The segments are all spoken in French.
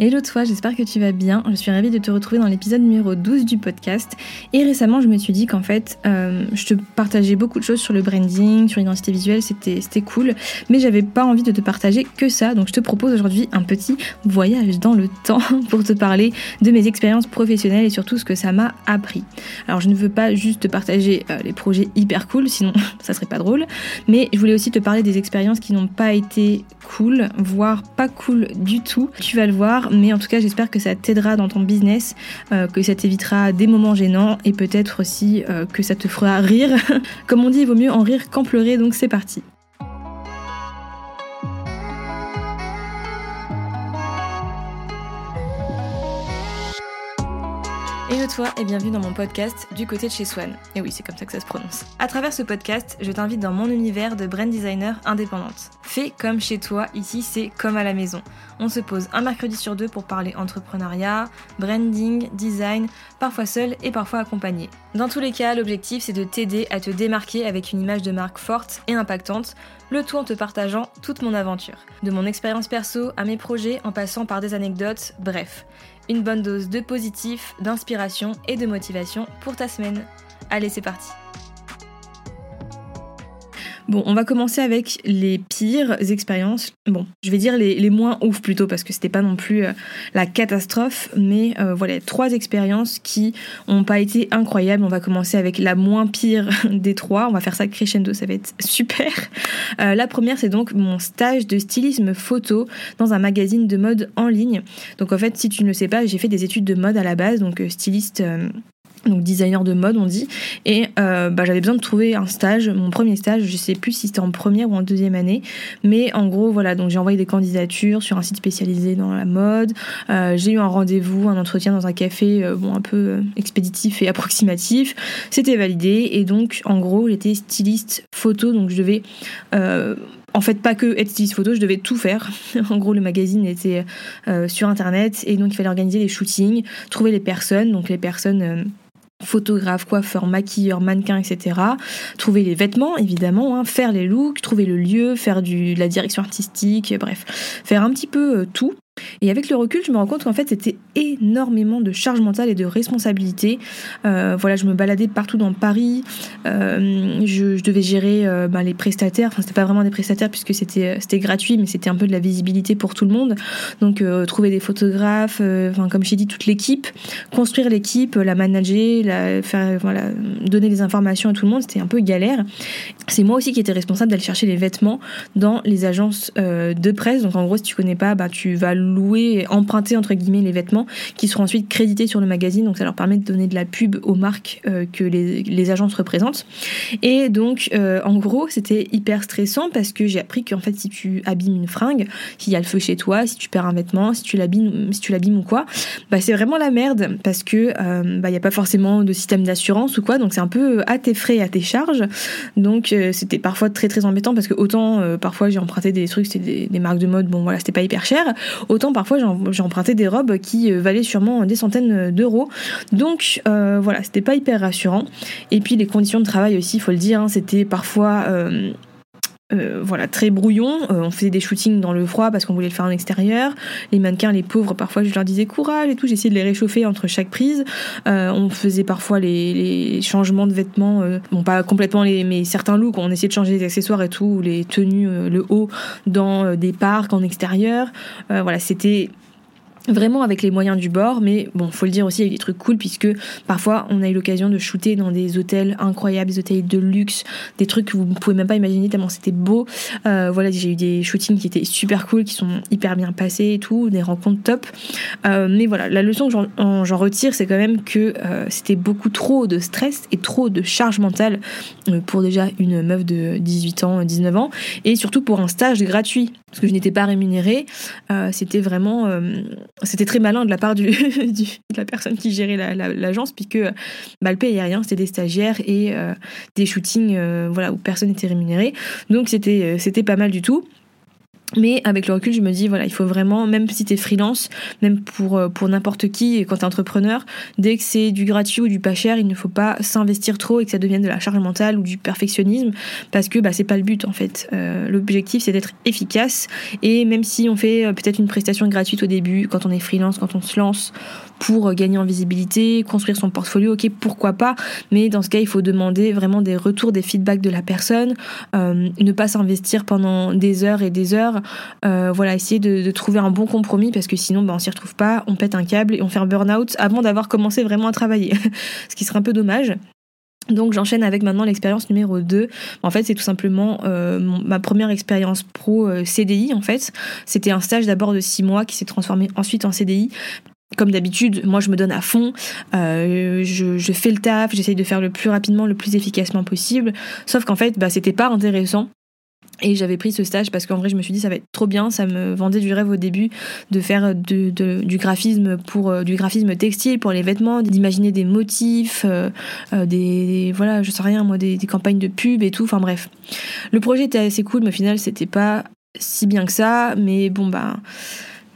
Hello toi, j'espère que tu vas bien. Je suis ravie de te retrouver dans l'épisode numéro 12 du podcast. Et récemment, je me suis dit qu'en fait, euh, je te partageais beaucoup de choses sur le branding, sur l'identité visuelle, c'était, cool. Mais j'avais pas envie de te partager que ça. Donc je te propose aujourd'hui un petit voyage dans le temps pour te parler de mes expériences professionnelles et surtout ce que ça m'a appris. Alors je ne veux pas juste te partager euh, les projets hyper cool, sinon ça serait pas drôle. Mais je voulais aussi te parler des expériences qui n'ont pas été cool, voire pas cool du tout. Tu vas le voir mais en tout cas j'espère que ça t'aidera dans ton business, euh, que ça t'évitera des moments gênants et peut-être aussi euh, que ça te fera rire. Comme on dit, il vaut mieux en rire qu'en pleurer, donc c'est parti. Hello toi et bienvenue dans mon podcast Du côté de chez Swan. Et oui, c'est comme ça que ça se prononce. À travers ce podcast, je t'invite dans mon univers de brand designer indépendante. Fais comme chez toi, ici c'est comme à la maison. On se pose un mercredi sur deux pour parler entrepreneuriat, branding, design, parfois seul et parfois accompagné. Dans tous les cas, l'objectif c'est de t'aider à te démarquer avec une image de marque forte et impactante, le tout en te partageant toute mon aventure. De mon expérience perso à mes projets en passant par des anecdotes, bref une bonne dose de positif, d'inspiration et de motivation pour ta semaine. Allez, c'est parti Bon, on va commencer avec les pires expériences. Bon, je vais dire les, moins ouf plutôt parce que c'était pas non plus euh, la catastrophe, mais euh, voilà, trois expériences qui ont pas été incroyables. On va commencer avec la moins pire des trois. On va faire ça crescendo, ça va être super. Euh, la première, c'est donc mon stage de stylisme photo dans un magazine de mode en ligne. Donc en fait, si tu ne le sais pas, j'ai fait des études de mode à la base, donc styliste donc designer de mode on dit. Et euh, bah, j'avais besoin de trouver un stage mon premier stage. Je sais plus si c'était en première ou en deuxième année. Mais en gros voilà donc j'ai envoyé des candidatures sur un site spécialisé dans la mode. Euh, j'ai eu un rendez-vous un entretien dans un café euh, bon un peu expéditif et approximatif. C'était validé. Et donc en gros j'étais styliste photo. Donc je devais en fait, pas que être styliste photo, je devais tout faire. en gros, le magazine était sur internet et donc il fallait organiser les shootings, trouver les personnes, donc les personnes photographe, coiffeur, maquilleur, mannequin, etc. Trouver les vêtements, évidemment, hein, faire les looks, trouver le lieu, faire de la direction artistique, bref, faire un petit peu euh, tout. Et avec le recul, je me rends compte qu'en fait, c'était énormément de charge mentale et de responsabilité. Euh, voilà, je me baladais partout dans Paris. Euh, je, devais gérer euh, ben, les prestataires. Enfin, c'était pas vraiment des prestataires puisque c'était gratuit, mais c'était un peu de la visibilité pour tout le monde. Donc, trouver des photographes, enfin, comme j'ai dit, toute l'équipe, construire l'équipe, la manager, la, faire, voilà, donner des informations à tout le monde, c'était un peu galère. C'est moi aussi qui étais responsable d'aller chercher les vêtements dans les agences de presse. Donc, en gros, si tu connais pas, bah, tu vas louer, emprunter entre guillemets les vêtements qui seront ensuite crédités sur le magazine. Donc ça leur permet de donner de la pub aux marques euh, que les, les, agences représentent. Et donc euh, en gros c'était hyper stressant parce que j'ai appris qu'en fait si tu abîmes une fringue, s'il y a le feu chez toi, si tu perds un vêtement, si tu l'abîmes, si ou quoi, bah c'est vraiment la merde parce que euh, bah il n'y a pas forcément de système d'assurance ou quoi. Donc c'est un peu à tes frais, à tes charges. Donc c'était parfois très très embêtant parce que autant parfois j'ai emprunté des trucs, c'était des, marques de mode, bon voilà c'était pas hyper cher. Parfois j'ai emprunté des robes qui euh, valaient sûrement des centaines d'euros. Donc euh, voilà, c'était pas hyper rassurant. Et puis les conditions de travail aussi, il faut le dire, hein, c'était parfois euh, voilà, très brouillon. on faisait des shootings dans le froid parce qu'on voulait le faire en extérieur. Les mannequins, les pauvres, parfois je leur disais courage et tout. J'essayais de les réchauffer entre chaque prise. on faisait parfois les, changements de vêtements, bon pas complètement les, mais certains looks. On essayait de changer les accessoires et tout, les tenues, le haut dans des parcs en extérieur. voilà, c'était vraiment avec les moyens du bord, mais bon, faut le dire aussi, il y a des trucs cool puisque parfois on a eu l'occasion de shooter dans des hôtels incroyables, des hôtels de luxe, des trucs que vous ne pouvez même pas imaginer tellement c'était beau. Euh, voilà, j'ai eu des shootings qui étaient super cool, qui sont hyper bien passés et tout, des rencontres top. Euh, mais voilà, la leçon que j'en retire, c'est quand même que euh, c'était beaucoup trop de stress et trop de charge mentale pour déjà une meuf de 18 ans, 19 ans, et surtout pour un stage gratuit, parce que je n'étais pas rémunérée. c'était vraiment c'était très malin de la part du, de la personne qui gérait l'agence, puisque bah, le payait rien, c'était des stagiaires et euh, des shootings euh, voilà, où personne n'était rémunéré. Donc euh, c'était pas mal du tout. Mais avec le recul, je me dis, voilà, il faut vraiment, même si tu es freelance, même pour, euh, pour n'importe qui, quand tu es entrepreneur, dès que c'est du gratuit ou du pas cher, il ne faut pas s'investir trop et que ça devienne de la charge mentale ou du perfectionnisme, parce que bah, c'est pas le but en fait. Euh, l'objectif, c'est d'être efficace. Et même si on fait euh, peut-être une prestation gratuite au début, quand on est freelance, quand on se lance, pour gagner en visibilité, construire son portfolio, ok, pourquoi pas, mais dans ce cas, il faut demander vraiment des retours, des feedbacks de la personne, ne pas s'investir pendant des heures et des heures euh, voilà, essayer de, trouver un bon compromis parce que sinon, bah, on s'y retrouve pas, on pète un câble et on fait un burn-out avant d'avoir commencé vraiment à travailler, ce qui serait un peu dommage. Donc j'enchaîne avec maintenant l'expérience numéro 2. En fait, c'est tout simplement euh, ma première expérience pro euh, CDI en fait. C'était un stage d'abord de 6 mois qui s'est transformé ensuite en CDI. Comme d'habitude, moi je me donne à fond, je, fais le taf, j'essaye de faire le plus rapidement, le plus efficacement possible. Sauf qu'en fait, bah, c'était pas intéressant et j'avais pris ce stage parce qu'en vrai, je me suis dit ça va être trop bien. Ça me vendait du rêve au début de faire du graphisme pour euh, du graphisme textile pour les vêtements, d'imaginer des motifs, euh, euh, des, voilà, je sais rien moi, des, des, campagnes de pub et tout. Enfin bref, le projet était assez cool, mais au final, c'était pas si bien que ça. Mais bon bah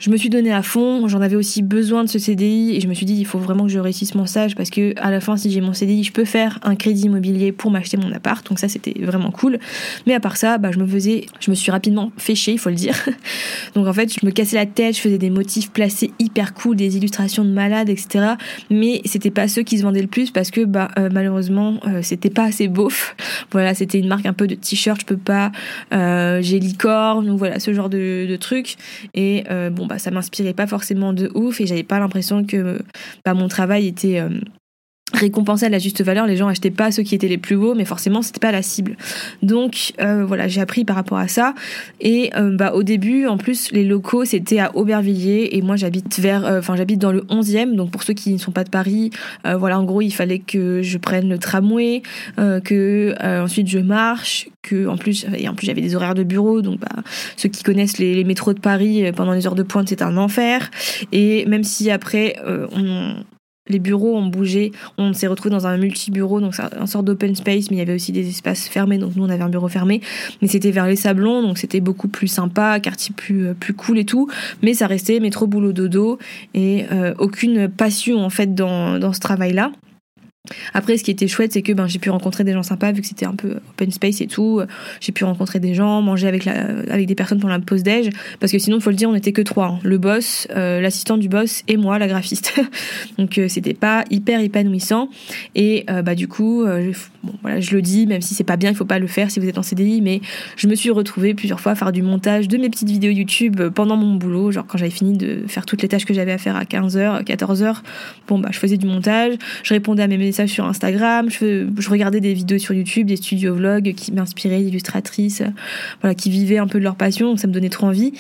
je me suis donné à fond, j'en avais aussi besoin de ce CDI et je me suis dit il faut vraiment que je réussisse mon stage parce que à la fin si j'ai mon CDI, je peux faire un crédit immobilier pour m'acheter mon appart. Donc ça c'était vraiment cool. Mais à part ça, bah, je me faisais je me suis rapidement fait il faut le dire. Donc en fait, je me cassais la tête, je faisais des motifs placés hyper cool, des illustrations de malades, etc. Mais c'était pas ceux qui se vendaient le plus parce que bah euh, malheureusement euh, c'était pas assez beauf. Voilà, c'était une marque un peu de t-shirt, je peux pas euh, j'ai licorne ou voilà ce genre de, de trucs et bon bah, ça m'inspirait pas forcément de ouf et j'avais pas l'impression que bah, mon travail était euh, récompensé à la juste valeur. Les gens achetaient pas ceux qui étaient les plus beaux, mais forcément c'était pas la cible. Donc euh, voilà, j'ai appris par rapport à ça. Et euh, bah au début, en plus, les locaux c'était à Aubervilliers et moi j'habite vers, enfin j'habite dans le 11e. Donc pour ceux qui ne sont pas de Paris, voilà, en gros il fallait que je prenne le tramway, que ensuite je marche, que en plus et en plus j'avais des horaires de bureau. Donc bah ceux qui connaissent les, les métros de Paris pendant les heures de pointe c'est un enfer. Et même si après on, les bureaux ont bougé. On s'est retrouvé dans un multi-bureau, donc un sorte d'open space, mais il y avait aussi des espaces fermés, donc nous on avait un bureau fermé. Mais c'était vers les Sablons, donc c'était beaucoup plus sympa, quartier plus, euh, plus cool et tout. Mais ça restait métro, boulot, dodo, et euh, aucune passion en fait dans, dans ce travail-là. Après, ce qui était chouette, c'est que ben, j'ai pu rencontrer des gens sympas, vu que c'était un peu open space et tout. J'ai pu rencontrer des gens, manger avec, la, avec des personnes pendant la pause déj. Parce que sinon, il faut le dire, on n'était que trois. Hein. Le boss, euh, l'assistant du boss et moi, la graphiste. Donc, euh, c'était pas hyper épanouissant. Et euh, bah, du coup, bon, voilà, je le dis, même si c'est pas bien, il faut pas le faire si vous êtes en CDI. Mais je me suis retrouvée plusieurs fois à faire du montage de mes petites vidéos YouTube pendant mon boulot. Genre, quand j'avais fini de faire toutes les tâches que j'avais à faire à 15h, 14h, bon, bah, je faisais du montage. Je répondais à mes sur Instagram, je, regardais des vidéos sur YouTube, des studios vlogs qui m'inspiraient, d'illustratrices, voilà, qui vivaient un peu de leur passion, donc ça me donnait trop envie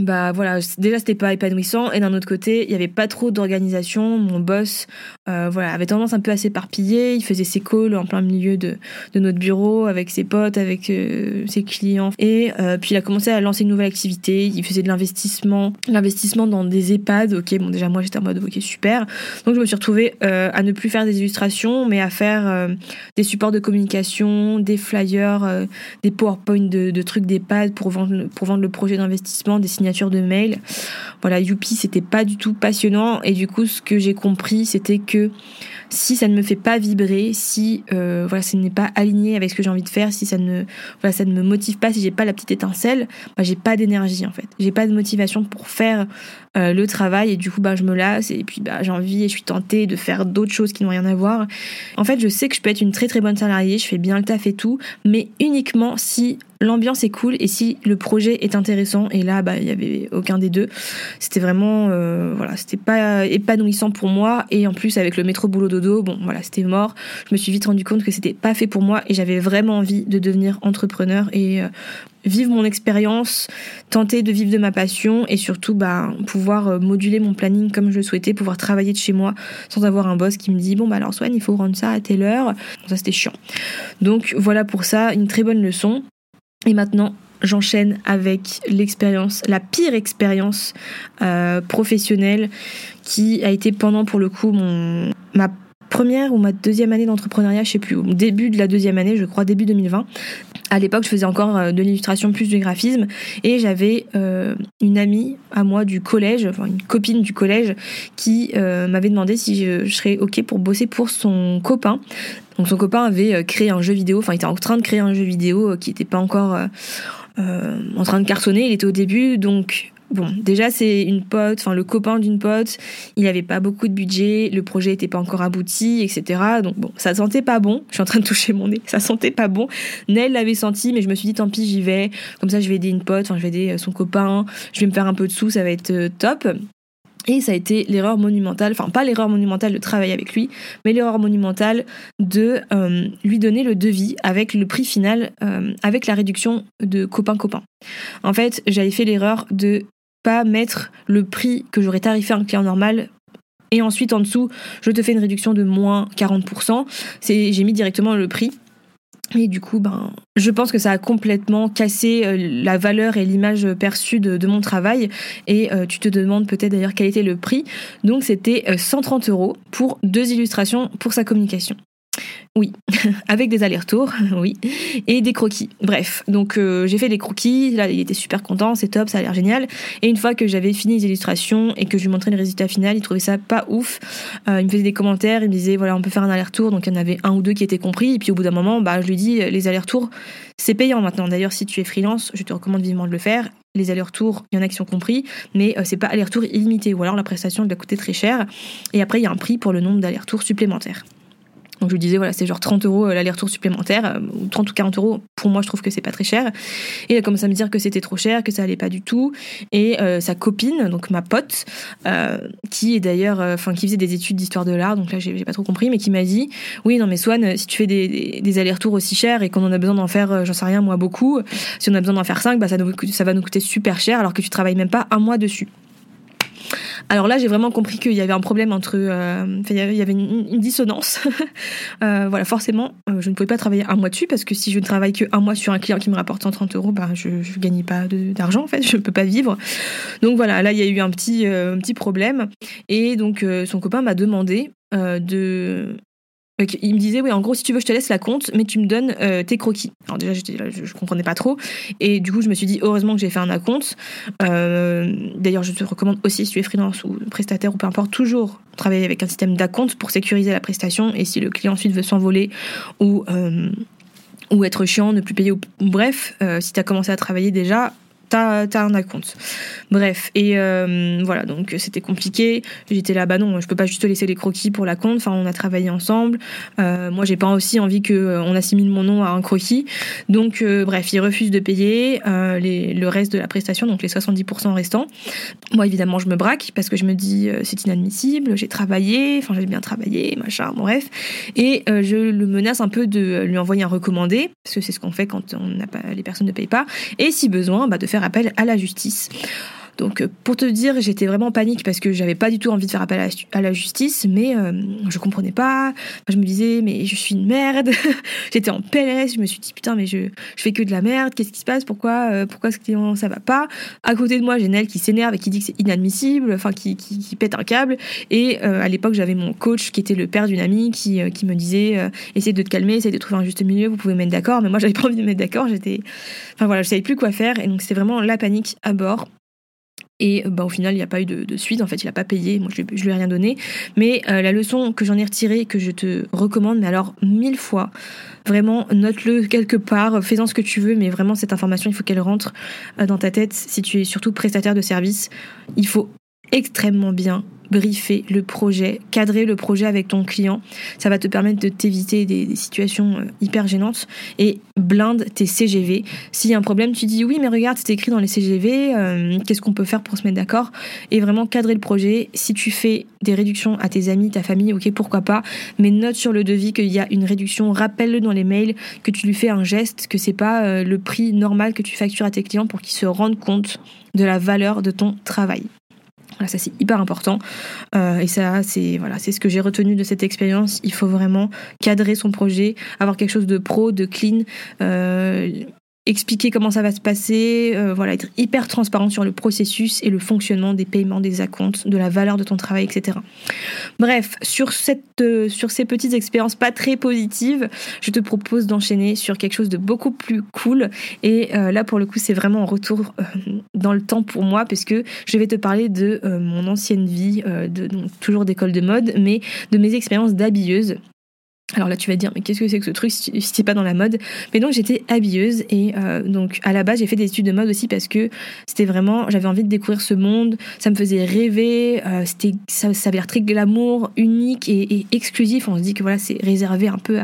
bah voilà déjà c'était pas épanouissant et d'un autre côté il y avait pas trop d'organisation. Mon boss euh, voilà avait tendance un peu à s'éparpiller. Il faisait ses calls en plein milieu de, de notre bureau avec ses potes avec euh, ses clients. Et euh, puis il a commencé à lancer une nouvelle activité. Il faisait de l'investissement l'investissement dans des EHPAD. Ok bon déjà moi j'étais en mode ok super. Donc je me suis retrouvée à ne plus faire des illustrations mais à faire des supports de communication des flyers des powerpoint de, de trucs d'EHPAD pour vendre pour vendre le projet d'investissement des de mail. Voilà, Youpi, c'était pas du tout passionnant. Et du coup, ce que j'ai compris, c'était que si ça ne me fait pas vibrer, si euh, voilà, ce n'est pas aligné avec ce que j'ai envie de faire, si ça ne, voilà, ça ne me motive pas, si j'ai pas la petite étincelle, bah, j'ai pas d'énergie en fait. J'ai pas de motivation pour faire euh, le travail et du coup bah je me lasse et puis bah j'ai envie et je suis tentée de faire d'autres choses qui n'ont rien à voir. En fait, je sais que je peux être une très très bonne salariée, je fais bien le taf et tout, mais uniquement si l'ambiance est cool et si le projet est intéressant et là bah avait aucun des deux c'était vraiment euh, voilà c'était pas épanouissant pour moi et en plus avec le métro boulot dodo bon voilà c'était mort je me suis vite rendu compte que c'était pas fait pour moi et j'avais vraiment envie de devenir entrepreneur et euh, vivre mon expérience, tenter de vivre de ma passion et surtout bah, pouvoir euh, moduler mon planning comme je le souhaitais, pouvoir travailler de chez moi sans avoir un boss qui me dit bon bah alors Swan il faut rendre ça à telle heure. Ça c'était chiant. Donc voilà pour ça, une très bonne leçon. Et maintenant j'enchaîne avec l'expérience, la pire expérience euh, professionnelle qui a été pendant pour le coup mon ma première ou ma deuxième année d'entrepreneuriat, je sais plus, au début de la deuxième année, je crois début 2020. à l'époque, je faisais encore euh, de l'illustration plus du graphisme et j'avais euh, une amie à moi du collège, enfin une copine du collège, qui euh, m'avait demandé si je, serais ok pour bosser pour son copain. Donc son copain avait créé un jeu vidéo, enfin il était en train de créer un jeu vidéo qui n'était pas encore en train de cartonner, il était au début, donc Bon, déjà c'est une pote, enfin le copain d'une pote, il avait pas beaucoup de budget, le projet était pas encore abouti, etc. Donc bon, ça sentait pas bon. Je suis en train de toucher mon nez, ça sentait pas bon. Nell l'avait senti, mais je me suis dit tant pis, j'y vais. Comme ça, je vais aider une pote, enfin je vais aider euh, son copain, je vais me faire un peu de sous, ça va être euh, top. Et ça a été l'erreur monumentale, enfin pas l'erreur monumentale de travailler avec lui, mais l'erreur monumentale de euh, lui donner le devis avec le prix final, avec la réduction de copain-copain. En fait, j'avais fait l'erreur de pas mettre le prix que j'aurais tarifé à un client normal et ensuite en dessous, je te fais une réduction de moins 40%. C'est, j'ai mis directement le prix. Et du coup, ben, je pense que ça a complètement cassé euh, la valeur et l'image perçue de, mon travail. Et euh, tu te demandes peut-être d'ailleurs quel était le prix. Donc c'était 130 euh, euros pour deux illustrations pour sa communication. Oui, avec des allers-retours, oui, et des croquis. Bref, donc euh, j'ai fait des croquis, là il était super content, c'est top, ça a l'air génial. Et une fois que j'avais fini les illustrations et que je lui montrais le résultat final, il trouvait ça pas ouf. Euh, il me faisait des commentaires, il me disait voilà on peut faire un aller-retour, donc il y en avait un ou deux qui étaient compris. Et puis au bout d'un moment, bah je lui dis les allers-retours c'est payant maintenant. D'ailleurs si tu es freelance, je te recommande vivement de le faire. Les allers-retours, il y en a qui sont compris, mais euh, c'est pas aller-retour illimité. Ou alors la prestation doit coûter très cher. Et après il y a un prix pour le nombre d'allers-retours supplémentaires. Donc je lui disais, voilà, c'est genre 30 euros euh, l'aller-retour supplémentaire, euh, ou 30 ou 40 euros. Pour moi, je trouve que c'est pas très cher. Et il a commencé à me dire que c'était trop cher, que ça allait pas du tout. Et euh, sa copine, donc ma pote, qui est d'ailleurs, enfin, qui faisait des études d'histoire de l'art, donc là, j'ai pas trop compris, mais qui m'a dit, oui, non, mais Swan, si tu fais des, des, allers-retours aussi chers et qu'on en a besoin d'en faire, j'en sais rien, moi, beaucoup, si on a besoin d'en faire 5, bah, ça, ça va nous coûter super cher alors que tu travailles même pas un mois dessus. Alors là, j'ai vraiment compris qu'il y avait un problème entre, euh, il y avait une, dissonance. Euh, voilà, forcément, euh, je ne pouvais pas travailler un mois dessus parce que si je ne travaille que un mois sur un client qui me rapporte 130 euros, bah, je ne gagnais pas d'argent en fait, je ne peux pas vivre. Donc voilà, là, il y a eu un petit, un petit problème. Et donc, son copain m'a demandé de il me disait, oui, en gros, si tu veux, je te laisse la compte, mais tu me donnes euh, tes croquis. Alors déjà, je, je comprenais pas trop. Et du coup, je me suis dit, heureusement que j'ai fait un acompte. Euh, d'ailleurs, je te recommande aussi, si tu es freelance ou prestataire ou peu importe, toujours travailler avec un système d'acompte pour sécuriser la prestation. Et si le client ensuite veut s'envoler ou, euh, ou être chiant, ne plus payer, ou, bref, si tu as commencé à travailler déjà, t'as un compte. Bref, et euh, voilà, donc c'était compliqué. J'étais là, bah non, je peux pas juste laisser les croquis pour la compte. Enfin, on a travaillé ensemble. Euh, moi, j'ai pas aussi envie que euh, on assimile mon nom à un croquis. Donc, bref, il refuse de payer le reste de la prestation, donc les 70% restants. Moi, évidemment, je me braque parce que je me dis c'est inadmissible. J'ai travaillé, enfin j'ai bien travaillé, machin, bref. Et je le menace un peu de lui envoyer un recommandé parce que c'est ce qu'on fait quand on n'a pas les personnes ne payent pas. Et si besoin, bah, de faire appel à la justice. Donc euh, pour te dire, j'étais vraiment en panique parce que j'avais pas du tout envie de faire appel à la justice, mais euh, je comprenais pas. je me disais mais je suis une merde. j'étais en PLS, je me suis dit putain mais je, je fais que de la merde. Qu'est-ce qui se passe? Pourquoi euh, pourquoi ce client ça va pas? À côté de moi, j'ai Nel qui s'énerve et qui dit que c'est inadmissible, enfin qui, qui, pète un câble. Et à l'époque, j'avais mon coach qui était le père d'une amie qui, qui me disait essaye de te calmer, essaye de trouver un juste milieu. Vous pouvez mettre d'accord, mais moi j'avais pas envie de mettre d'accord. J'étais, enfin voilà, je savais plus quoi faire et donc c'était vraiment la panique à bord. Et bah, au final, il n'y a pas eu de, suite. En fait, il n'a pas payé. Moi, je ne lui ai rien donné. Mais euh, la leçon que j'en ai retirée, que je te recommande, mais alors mille fois, vraiment, note-le quelque part, fais-en ce que tu veux, mais vraiment, cette information, il faut qu'elle rentre euh, dans ta tête. Si tu es surtout prestataire de service, il faut extrêmement bien briefer le projet, cadrer le projet avec ton client. Ça va te permettre de t'éviter des, situations euh, hyper gênantes et blinde tes CGV. S'il y a un problème, tu dis oui, mais regarde, c'est écrit dans les CGV, euh, qu'est-ce qu'on peut faire pour se mettre d'accord? Et vraiment cadrer le projet. Si tu fais des réductions à tes amis, ta famille, ok, pourquoi pas, mais note sur le devis qu'il y a une réduction, rappelle-le dans les mails, que tu lui fais un geste, que c'est pas euh, le prix normal que tu factures à tes clients pour qu'ils se rendent compte de la valeur de ton travail ça c'est hyper important. Euh, et ça, c'est voilà, c'est ce que j'ai retenu de cette expérience. Il faut vraiment cadrer son projet, avoir quelque chose de pro, de clean. Euh, expliquer comment ça va se passer, euh, voilà, être hyper transparent sur le processus et le fonctionnement des paiements, des acomptes, de la valeur de ton travail, etc. Bref, euh, sur ces petites expériences pas très positives, je te propose d'enchaîner sur quelque chose de beaucoup plus cool. Et euh, là, pour le coup, c'est vraiment un retour dans le temps pour moi, puisque je vais te parler de mon ancienne vie, toujours d'école de mode, mais de mes expériences d'habilleuse. Alors là, tu vas te dire, mais qu'est-ce que c'est que ce truc si t'es pas dans la mode? Mais donc, j'étais habilleuse et euh, donc à la base, j'ai fait des études de mode aussi parce que c'était vraiment, j'avais envie de découvrir ce monde, ça me faisait rêver, euh, c'était, ça, ça avait l'air très glamour, unique et, exclusif. On se dit que voilà, c'est réservé un peu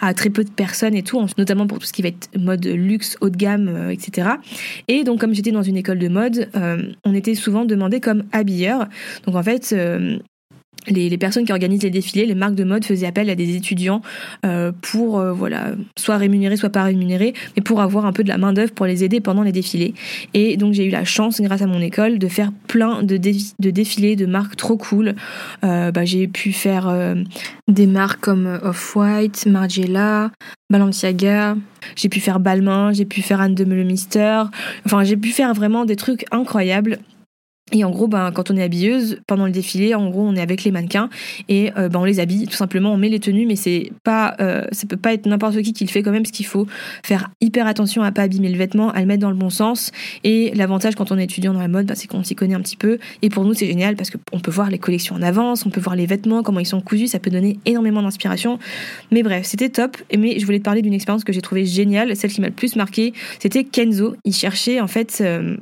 à, très peu de personnes et tout, notamment pour tout ce qui va être mode luxe, haut de gamme, euh, etc. Et donc, comme j'étais dans une école de mode, on était souvent demandé comme habilleur. Donc en fait, les, personnes qui organisent les défilés, les marques de mode faisaient appel à des étudiants euh, pour euh, voilà soit rémunérés, soit pas rémunérés, mais pour avoir un peu de la main d'œuvre pour les aider pendant les défilés. Et donc j'ai eu la chance, grâce à mon école, de faire plein de, défilés de marques trop cool. Euh, bah, j'ai pu faire des marques comme Off-White, Margiela, Balenciaga. J'ai pu faire Balmain, j'ai pu faire Anne de Mister. Enfin, j'ai pu faire vraiment des trucs incroyables. Et en gros, ben, quand on est habilleuse, pendant le défilé, en gros, on est avec les mannequins et euh, ben, on les habille. Tout simplement, on met les tenues, mais c'est pas, euh, ça peut pas être n'importe qui qui le fait quand même, parce qu'il faut faire hyper attention à pas abîmer le vêtement, à le mettre dans le bon sens. Et l'avantage quand on est étudiant dans la mode, ben, c'est qu'on s'y connaît un petit peu. Et pour nous, c'est génial parce qu'on peut voir les collections en avance, on peut voir les vêtements, comment ils sont cousus, ça peut donner énormément d'inspiration. Mais bref, c'était top. Mais je voulais te parler d'une expérience que j'ai trouvée géniale, celle qui m'a le plus marqué, c'était Kenzo. Il cherchait en fait euh,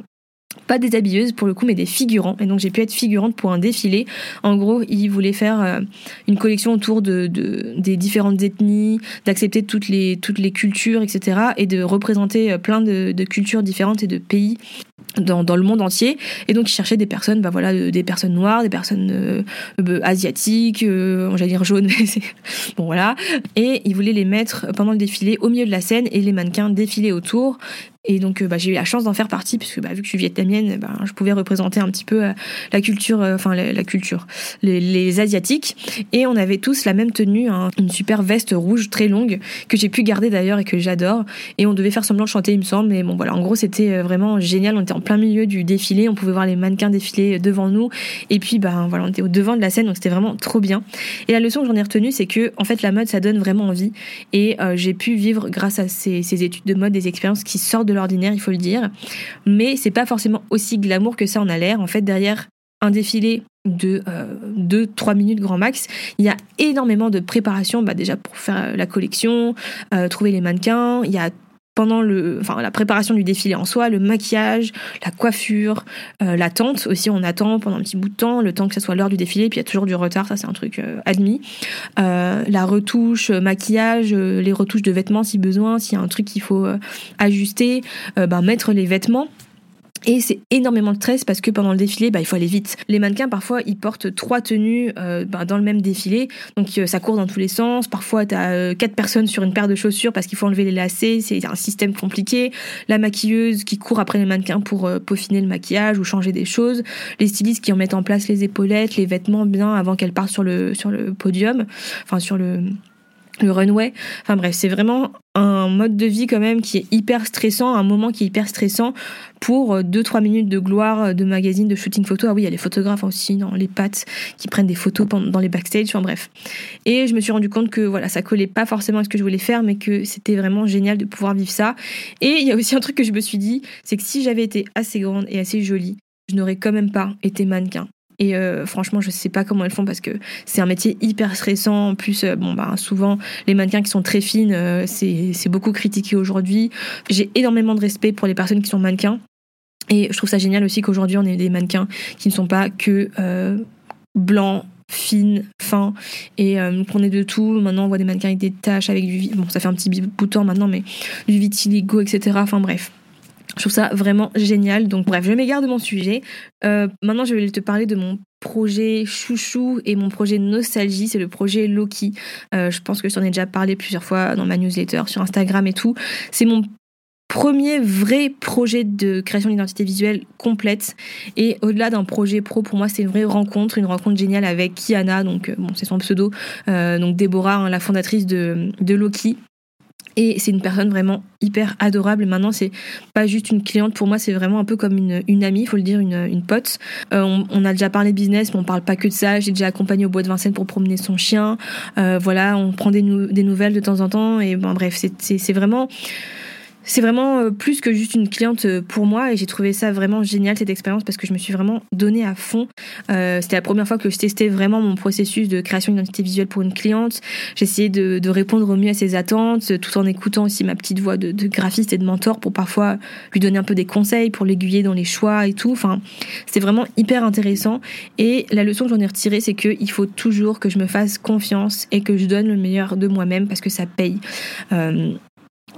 pas des habilleuses pour le coup, mais des figurants. Et donc j'ai pu être figurante pour un défilé. En gros, ils voulaient faire euh, une collection autour de, des différentes ethnies, d'accepter toutes les, toutes les cultures, etc. Et de représenter euh, plein de, de cultures différentes et de pays dans, le monde entier et donc ils cherchaient des personnes bah voilà des personnes noires des personnes euh, asiatiques euh, j'allais dire jaunes mais bon voilà et ils voulaient les mettre pendant le défilé au milieu de la scène et les mannequins défiler autour et donc, euh, bah, j'ai eu la chance d'en faire partie, puisque bah, vu que je suis vietnamienne, bah, je pouvais représenter un petit peu euh, la culture, euh, enfin la, culture, les, Asiatiques. Et on avait tous la même tenue, hein, une super veste rouge très longue, que j'ai pu garder d'ailleurs et que j'adore. Et on devait faire semblant de chanter, il me semble. Mais bon, voilà, en gros, c'était vraiment génial. En plein milieu du défilé, on pouvait voir les mannequins défiler devant nous. Et puis, bah, voilà, on était au devant de la scène, donc c'était vraiment trop bien. Et la leçon que j'en ai retenue, c'est que, en fait, la mode, ça donne vraiment envie. Et j'ai pu vivre, grâce à ces, ces études de mode, des expériences qui sortent de l'ordinaire, il faut le dire. Mais c'est pas forcément aussi glamour que ça en a l'air. En fait, derrière un défilé de 2-3 euh, minutes grand max. Il y a énormément de préparation, bah déjà pour faire la collection, euh, trouver les mannequins, il y a pendant le, enfin, la préparation du défilé en soi, le maquillage, la coiffure, euh, l'attente aussi, on attend pendant un petit bout de temps, le temps que ce soit l'heure du défilé, puis il y a toujours du retard, ça c'est un truc euh, admis. Euh, la retouche, maquillage, les retouches de vêtements si besoin, s'il y a un truc qu'il faut ajuster, ben, mettre les vêtements. Et c'est énormément de stress parce que pendant le défilé, bah, il faut aller vite. Les mannequins, parfois, ils portent trois tenues euh, bah, dans le même défilé. Donc euh, ça court dans tous les sens. Parfois, tu euh, quatre personnes sur une paire de chaussures parce qu'il faut enlever les lacets. C'est un système compliqué. La maquilleuse qui court après les mannequins pour peaufiner le maquillage ou changer des choses. Les stylistes qui en mettent en place les épaulettes, les vêtements bien avant qu'elles partent sur le, sur le podium. Enfin, sur le le runway. Enfin bref, c'est vraiment un mode de vie quand même qui est hyper stressant, un moment qui est hyper stressant pour 2-3 minutes de gloire de magazine, de shooting photo. Ah oui, il y a les photographes aussi dans les pattes qui prennent des photos dans les backstage, enfin bref. Et je me suis rendu compte que voilà, ça collait pas forcément à ce que je voulais faire, mais que c'était vraiment génial de pouvoir vivre ça. Et il y a aussi un truc que je me suis dit, c'est que si j'avais été assez grande et assez jolie, je n'aurais quand même pas été mannequin. Et euh, franchement, je sais pas comment elles font parce que c'est un métier hyper stressant. En plus, euh, bon, bah, souvent, les mannequins qui sont très fines, euh, c'est beaucoup critiqué aujourd'hui. J'ai énormément de respect pour les personnes qui sont mannequins. Et je trouve ça génial aussi qu'aujourd'hui, on ait des mannequins qui ne sont pas que blancs, fines, fins, et qu'on ait de tout. Maintenant, on voit des mannequins avec des taches, avec du... Bon, ça fait un petit bout de temps maintenant, mais du vitiligo, etc. Enfin bref. Je trouve ça vraiment génial. Donc bref, je m'égare de mon sujet. Euh, maintenant, je vais te parler de mon projet chouchou et mon projet nostalgie, c'est le projet Loki. Euh, je pense que je t'en ai déjà parlé plusieurs fois dans ma newsletter, sur Instagram et tout. C'est mon premier vrai projet de création d'identité visuelle complète et au-delà d'un projet pro pour moi c'est une vraie rencontre une rencontre géniale avec Kiana donc euh, bon c'est son pseudo donc Déborah hein, la fondatrice de, de Loki Et c'est une personne vraiment hyper adorable. Maintenant, c'est pas juste une cliente. Pour moi, c'est vraiment un peu comme une, une amie, il faut le dire, une, une pote. Euh, on, a déjà parlé business, mais on parle pas que de ça. J'ai déjà accompagné au bois de Vincennes pour promener son chien. Euh, voilà, on prend des, nouvelles de temps en temps. Et bon, bref, c'est vraiment c'est vraiment euh, plus que juste une cliente euh, pour moi et j'ai trouvé ça vraiment génial cette expérience parce que je me suis vraiment donnée à fond. Euh, c'était la première fois que je testais vraiment mon processus de création d'identité visuelle pour une cliente. J'essayais de, de, répondre au mieux à ses attentes tout en écoutant aussi ma petite voix de, graphiste et de mentor pour parfois lui donner un peu des conseils, pour l'aiguiller dans les choix et tout. Enfin, c'était vraiment hyper intéressant et la leçon que j'en ai retirée c'est qu'il faut toujours que je me fasse confiance et que je donne le meilleur de moi-même parce que ça paye.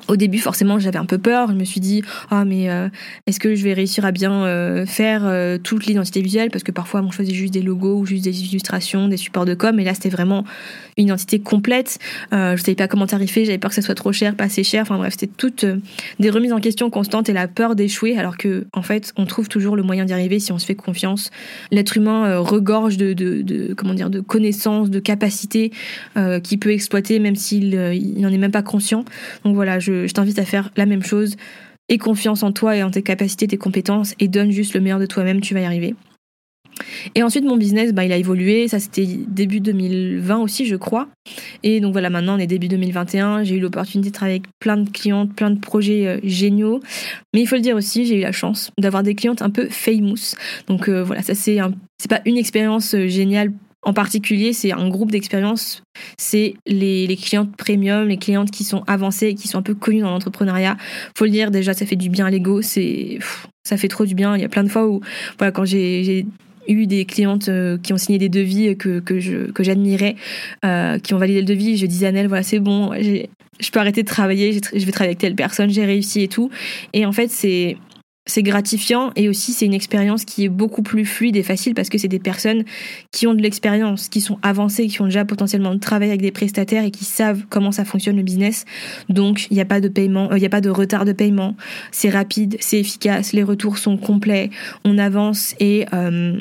Au début, forcément, j'avais un peu peur. Je me suis dit, ah, mais euh, est-ce que je vais réussir à bien euh, faire euh, toute l'identité visuelle? Parce que parfois, on choisit juste des logos ou juste des illustrations, des supports de com. Et là, c'était vraiment une identité complète. je savais pas comment tarifer. J'avais peur que ça soit trop cher, pas assez cher. Enfin bref, c'était toutes des remises en question constantes et la peur d'échouer. Alors que, en fait, on trouve toujours le moyen d'y arriver si on se fait confiance. L'être humain regorge de, de, de, comment dire, de connaissances, de capacités qu'il peut exploiter, même s'il n'en est même pas conscient. Donc voilà, je je, t'invite à faire la même chose. Aie confiance en toi et en tes capacités, tes compétences et donne juste le meilleur de toi-même, tu vas y arriver. Et ensuite, mon business, bah, il a évolué. Ça, c'était début 2020 aussi, je crois. Et donc voilà, maintenant, on est début 2021. J'ai eu l'opportunité de travailler avec plein de clientes, plein de projets euh, géniaux. Mais il faut le dire aussi, j'ai eu la chance d'avoir des clientes un peu famous. Donc euh, voilà, ça, c'est un... pas une expérience euh, géniale en particulier, c'est un groupe d'expérience, c'est les, clientes premium, les clientes qui sont avancées, qui sont un peu connues dans l'entrepreneuriat. Faut le dire, déjà, ça fait du bien à l'ego, c'est, ça fait trop du bien. Il y a plein de fois où, voilà, quand j'ai eu des clientes euh, qui ont signé des devis que, que j'admirais, euh, qui ont validé le devis. Je disais à Nel, voilà, c'est bon, je peux arrêter de travailler, je vais travailler avec telle personne, j'ai réussi et tout. Et en fait, c'est c'est gratifiant et aussi c'est une expérience qui est beaucoup plus fluide et facile parce que c'est des personnes qui ont de l'expérience, qui sont avancées, qui ont déjà potentiellement travaillé avec des prestataires et qui savent comment ça fonctionne le business. Donc il n'y a pas de paiement, euh, il a pas de retard de paiement. C'est rapide, c'est efficace, les retours sont complets, on avance et euh,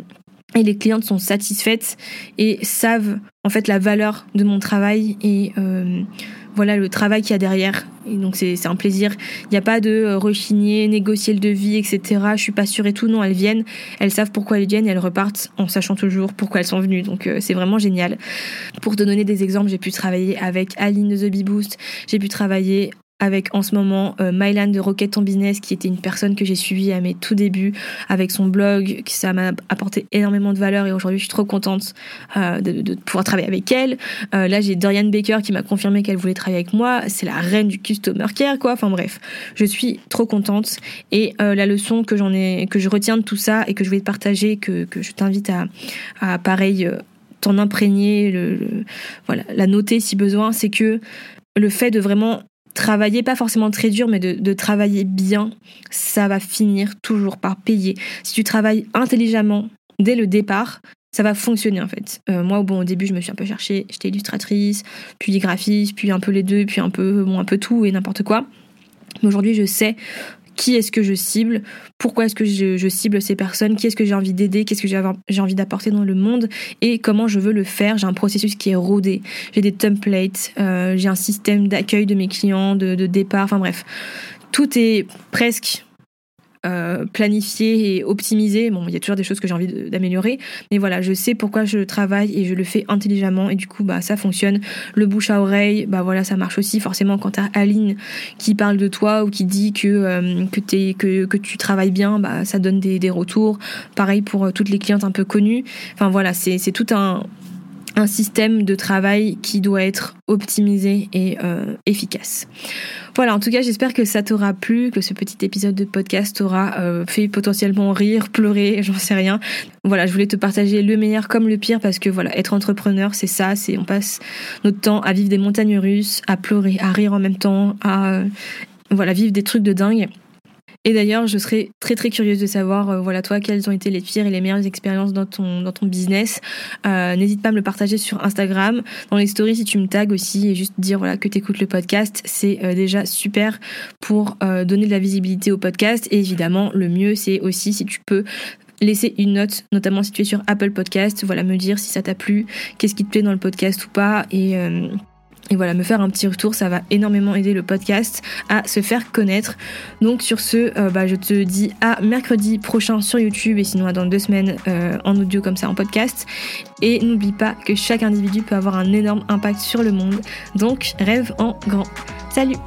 et les clientes sont satisfaites et savent en fait la valeur de mon travail et euh, voilà le travail qu'il y a derrière. Et donc c'est un plaisir. Il n'y a pas de euh, rechigner, négocier le devis, etc. Je suis pas sûre et tout. Non, elles viennent, elles savent pourquoi elles viennent et elles repartent en sachant toujours pourquoi elles sont venues. Donc euh, c'est vraiment génial. Pour te donner des exemples, j'ai pu travailler avec Aline de The Bee Boost. J'ai pu travailler avec en ce moment euh, Mylan de Rocket Ton Business qui était une personne que j'ai suivie à mes tout débuts avec son blog qui ça m'a apporté énormément de valeur et aujourd'hui je suis trop contente euh, de, de, pouvoir travailler avec elle. Euh, là j'ai Dorian Baker qui m'a confirmé qu'elle voulait travailler avec moi. C'est la reine du customer care quoi. Enfin bref je suis trop contente. Et euh, la leçon que j'en ai que je retiens de tout ça et que je voulais te partager que, que je t'invite à, à pareil euh, t'en imprégner le, le, voilà la noter si besoin c'est que le fait de vraiment travailler, pas forcément très dur, mais de, travailler bien, ça va finir toujours par payer. Si tu travailles intelligemment dès le départ, ça va fonctionner en fait. Euh, moi, bon, au début, je me suis un peu cherchée, j'étais illustratrice, puis graphiste, puis un peu les deux, puis un peu, bon, un peu tout et n'importe quoi. Mais aujourd'hui, je sais qui est-ce que je cible, pourquoi est-ce que je, cible ces personnes, qui est-ce que j'ai envie d'aider, qu'est-ce que j'ai envie d'apporter dans le monde et comment je veux le faire. J'ai un processus qui est rodé, j'ai des templates, euh, j'ai un système d'accueil de mes clients, de, de départ, enfin bref. Tout est presque euh, planifié et optimisé. Bon, il y a toujours des choses que j'ai envie d'améliorer, mais voilà, je sais pourquoi je travaille et je le fais intelligemment et du coup, bah ça fonctionne. Le bouche à oreille, bah voilà, ça marche aussi. Forcément, quand t'as Aline qui parle de toi ou qui dit que euh, que, que que tu travailles bien, bah ça donne des, des retours. Pareil pour euh, toutes les clientes un peu connues. Enfin voilà, c'est tout un un système de travail qui doit être optimisé et euh, efficace. Voilà, en tout cas, j'espère que ça t'aura plu, que ce petit épisode de podcast t'aura euh, fait potentiellement rire, pleurer, j'en sais rien. Voilà, je voulais te partager le meilleur comme le pire parce que voilà, être entrepreneur, c'est ça, c'est on passe notre temps à vivre des montagnes russes, à pleurer, à rire en même temps, à euh, voilà, vivre des trucs de dingue. Et d'ailleurs, je serais très très curieuse de savoir, euh, voilà toi, quelles ont été les pires et les meilleures expériences dans ton dans ton business. Euh, N'hésite pas à me le partager sur Instagram, dans les stories si tu me tags aussi et juste dire voilà que t'écoutes le podcast, c'est euh, déjà super pour donner de la visibilité au podcast. Et évidemment, le mieux c'est aussi si tu peux laisser une note, notamment si tu es sur Apple Podcast, voilà me dire si ça t'a plu, qu'est-ce qui te plaît dans le podcast ou pas et et voilà, me faire un petit retour, ça va énormément aider le podcast à se faire connaître. Donc sur ce, euh, bah, je te dis à mercredi prochain sur YouTube et sinon dans deux semaines euh, en audio comme ça en podcast. Et n'oublie pas que chaque individu peut avoir un énorme impact sur le monde. Donc rêve en grand. Salut